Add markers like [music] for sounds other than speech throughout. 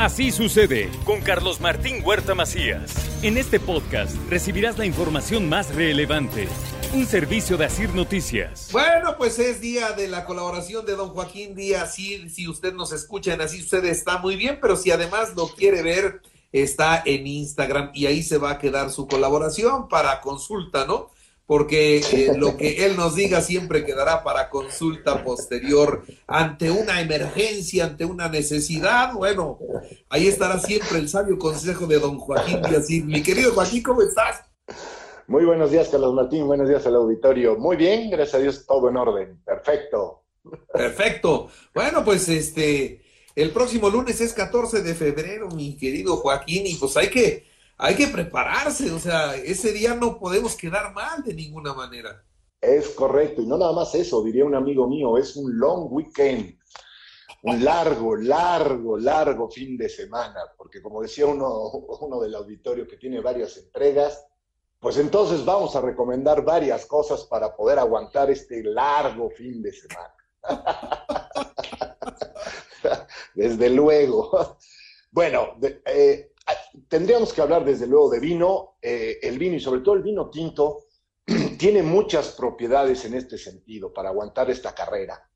Así sucede con Carlos Martín Huerta Macías. En este podcast recibirás la información más relevante. Un servicio de Asir Noticias. Bueno, pues es día de la colaboración de don Joaquín Díaz. Sí, si usted nos escucha en Así Sucede está muy bien, pero si además lo quiere ver, está en Instagram y ahí se va a quedar su colaboración para consulta, ¿no? Porque eh, lo que él nos diga siempre quedará para consulta posterior ante una emergencia, ante una necesidad. Bueno, ahí estará siempre el sabio consejo de don Joaquín Díaz. Mi querido Joaquín, ¿cómo estás? Muy buenos días, Carlos Martín. Buenos días al auditorio. Muy bien, gracias a Dios, todo en orden. Perfecto. Perfecto. Bueno, pues este, el próximo lunes es 14 de febrero, mi querido Joaquín, y pues hay que hay que prepararse, o sea, ese día no podemos quedar mal de ninguna manera. Es correcto, y no nada más eso, diría un amigo mío, es un long weekend, un largo, largo, largo fin de semana, porque como decía uno, del auditorio que tiene varias entregas, pues entonces vamos a recomendar varias cosas para poder aguantar este largo fin de semana. [laughs] Desde luego. Bueno, eh, tendríamos que hablar desde luego de vino. Eh, el vino y sobre todo el vino tinto [clears throat] tiene muchas propiedades en este sentido para aguantar esta carrera.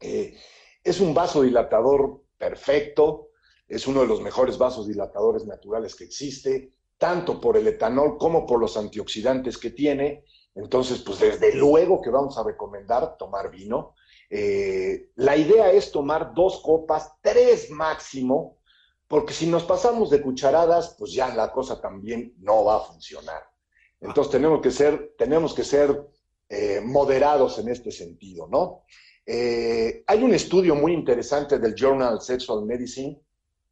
Eh, es un vasodilatador perfecto, es uno de los mejores vasos dilatadores naturales que existe, tanto por el etanol como por los antioxidantes que tiene. Entonces, pues desde luego que vamos a recomendar tomar vino. Eh, la idea es tomar dos copas, tres máximo, porque si nos pasamos de cucharadas, pues ya la cosa también no va a funcionar. Entonces tenemos que ser, tenemos que ser eh, moderados en este sentido, ¿no? Eh, hay un estudio muy interesante del Journal Sexual Medicine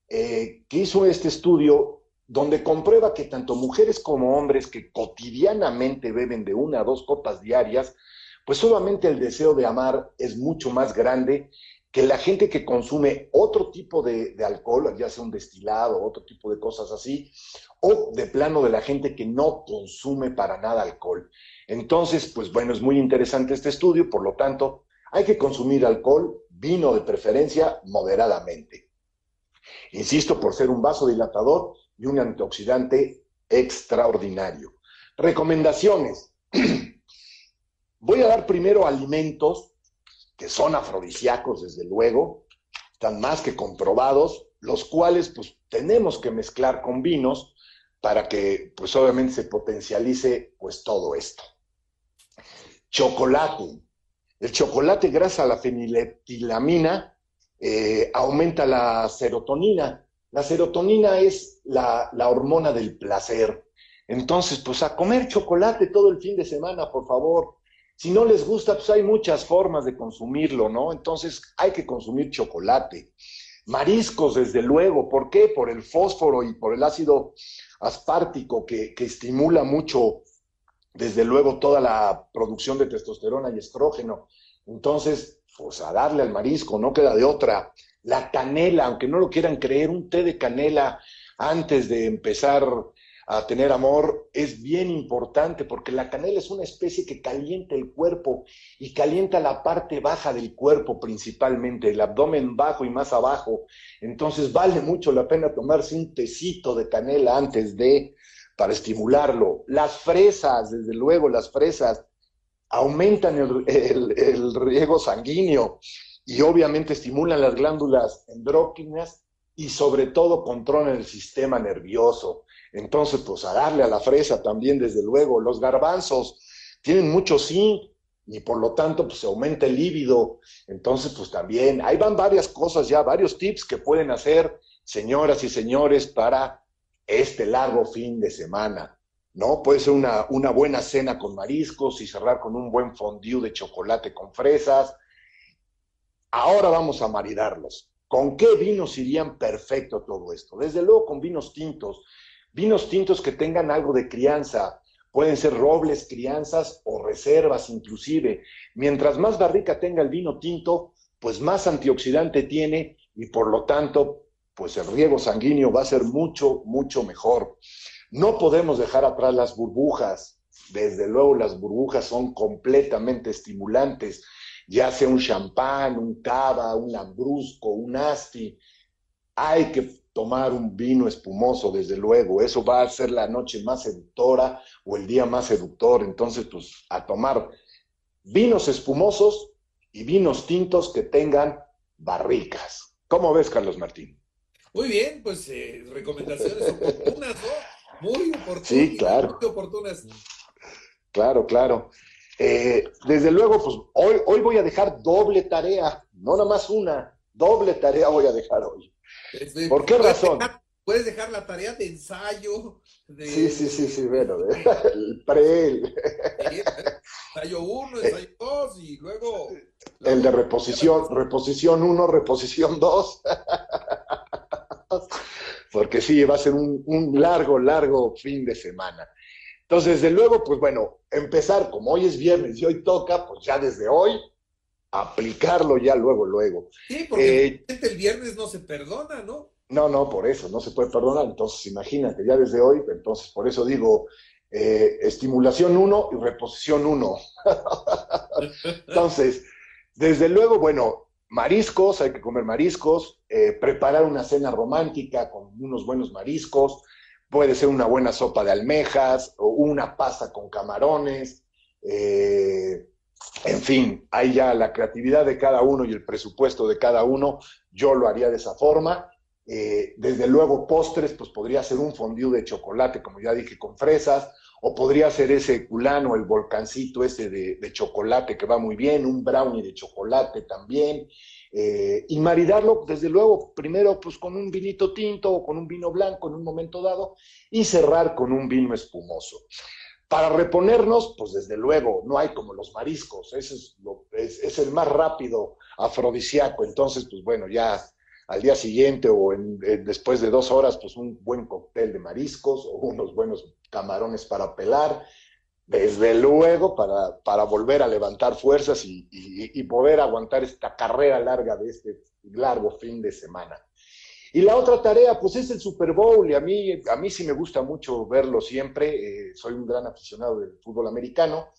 eh, que hizo este estudio donde comprueba que tanto mujeres como hombres que cotidianamente beben de una a dos copas diarias, pues solamente el deseo de amar es mucho más grande que la gente que consume otro tipo de, alcohol, ya sea un destilado, otro tipo de cosas así, o de plano de la gente que no consume para nada alcohol. Entonces, pues bueno, es muy interesante este estudio, por lo tanto, hay que consumir alcohol, vino de preferencia, moderadamente. Insisto, por ser un vasodilatador y un antioxidante extraordinario. Recomendaciones. [clears throat] Voy a dar primero alimentos que son afrodisíacos, desde luego, están más que comprobados, los cuales pues tenemos que mezclar con vinos para que pues obviamente se potencialice pues todo esto. Chocolate. El chocolate gracias a la feniletilamina eh, aumenta la serotonina. La serotonina es la, la hormona del placer. Entonces, pues a comer chocolate todo el fin de semana, por favor. Si no les gusta, pues hay muchas formas de consumirlo, ¿no? Entonces hay que consumir chocolate. Mariscos, desde luego. ¿Por qué? Por el fósforo y por el ácido aspartico que, estimula mucho, desde luego, toda la producción de testosterona y estrógeno. Entonces, pues a darle al marisco, no queda de otra. La canela, aunque no lo quieran creer, un té de canela antes de empezar a tener amor es bien importante porque la canela es una especie que calienta el cuerpo y calienta la parte baja del cuerpo principalmente, el abdomen bajo y más abajo. Entonces vale mucho la pena tomarse un tecito de canela antes de, para estimularlo. Las fresas, desde luego, las fresas aumentan el, riego sanguíneo y obviamente estimulan las glándulas endócrinas y sobre todo controlan el sistema nervioso. Entonces, pues a darle a la fresa también, desde luego. Los garbanzos tienen mucho zinc y por lo tanto, pues se aumenta el líbido. Entonces, pues también, ahí van varias cosas ya, varios tips que pueden hacer, señoras y señores, para este largo fin de semana. ¿No? Puede ser una, una buena cena con mariscos y cerrar con un buen fondue de chocolate con fresas. Ahora vamos a maridarlos. ¿Con qué vinos irían perfecto todo esto? Desde luego con vinos tintos, vinos tintos que tengan algo de crianza, pueden ser robles, crianzas o reservas inclusive. Mientras más barrica tenga el vino tinto, pues más antioxidante tiene y por lo tanto, pues el riego sanguíneo va a ser mucho, mucho mejor. No podemos dejar atrás las burbujas. Desde luego las burbujas son completamente estimulantes, ya sea un champán, un cava, un lambrusco, un asti. Hay que tomar un vino espumoso, desde luego. Eso va a ser la noche más seductora o el día más seductor. Entonces, pues a tomar vinos espumosos y vinos tintos que tengan barricas. ¿Cómo ves, Carlos Martín? Muy bien, pues eh, recomendaciones oportunas, ¿no? Muy oportunas. Sí, claro. Muy oportunas. Claro, claro. Eh, desde luego, pues hoy, hoy voy a dejar doble tarea, no nada más una, doble tarea voy a dejar hoy. Este, ¿Por qué razón? dejar- puedes dejar la tarea de ensayo. De, Sí, sí, sí, sí, bueno, [laughs] el pre, el, ensayo uno, [laughs] ensayo dos y luego. el de reposición, reposición 1, reposición 2. [laughs] Porque sí, va a ser un, un largo, largo fin de semana. Entonces, desde luego, pues bueno, empezar, como hoy es viernes y hoy toca, pues ya desde hoy, aplicarlo ya luego, luego. Sí, porque Eh, el viernes no se perdona, ¿no? No, no, por eso, no se puede perdonar. Entonces, imagínate, ya desde hoy, entonces, por eso digo, eh, estimulación 1 y reposición 1. [laughs] Entonces, desde luego, bueno, mariscos, hay que comer mariscos, eh, preparar una cena romántica con unos buenos mariscos, puede ser una buena sopa de almejas o una pasta con camarones, eh, en fin, hay ya la creatividad de cada uno y el presupuesto de cada uno, yo lo haría de esa forma. Eh, desde luego, postres, pues podría ser un fondue de chocolate, como ya dije, con fresas, o podría ser ese culano, el volcancito ese de, chocolate que va muy bien, un brownie de chocolate también, eh, y maridarlo, desde luego, primero pues con un vinito tinto o con un vino blanco en un momento dado, y cerrar con un vino espumoso. Para reponernos, pues desde luego, no hay como los mariscos, ese es, lo- es, el más rápido afrodisíaco, entonces pues bueno, ya al día siguiente o en- después de dos horas, pues un buen cóctel de mariscos o unos buenos camarones para pelar, desde luego para, volver a levantar fuerzas y poder aguantar esta carrera larga de este largo fin de semana. Y la otra tarea, pues es el Super Bowl, y a mí, a mí sí me gusta mucho verlo siempre, eh, soy un gran aficionado del fútbol americano,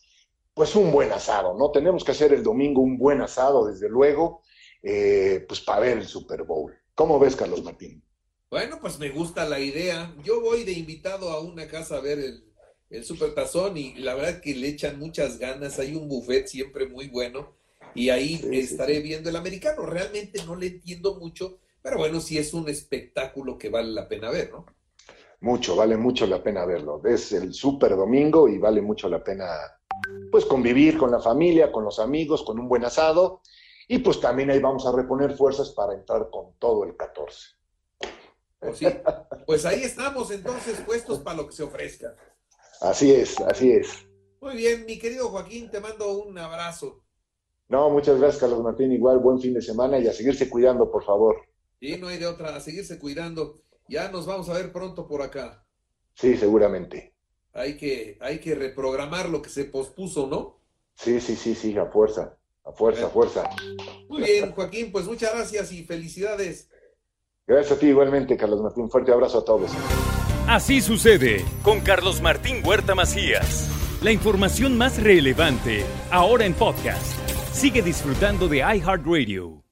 pues un buen asado, ¿no? Tenemos que hacer el domingo un buen asado, desde luego, eh, pues para ver el Super Bowl. ¿Cómo ves, Carlos Martín? Bueno, pues me gusta la idea. Yo voy de invitado a una casa a ver el, el Super Tazón y la verdad que le echan muchas ganas. Hay un buffet siempre muy bueno y ahí Sí, estaré sí. viendo el americano. Realmente no le entiendo mucho, pero bueno, sí es un espectáculo que vale la pena ver, ¿no? Mucho, vale mucho la pena verlo. Es el Super Domingo y vale mucho la pena, pues, convivir con la familia, con los amigos, con un buen asado. Y pues también ahí vamos a reponer fuerzas para entrar con todo el 14. Pues sí. Pues ahí estamos entonces puestos para lo que se ofrezca. Así es, así es. Muy bien, mi querido Joaquín, te mando un abrazo. No, muchas gracias, Carlos Martín. Igual, buen fin de semana y a seguirse cuidando, por favor. Y no hay de otra, a seguirse cuidando. Ya nos vamos a ver pronto por acá. Sí, seguramente. Hay que, hay que reprogramar lo que se pospuso, ¿no? Sí, sí, sí, sí, a fuerza, a fuerza, a fuerza. Muy bien, Joaquín, pues muchas gracias y felicidades. Gracias a ti igualmente, Carlos Martín. Fuerte abrazo a todos. Así sucede con Carlos Martín Huerta Macías. La información más relevante ahora en podcast. Sigue disfrutando de iHeartRadio.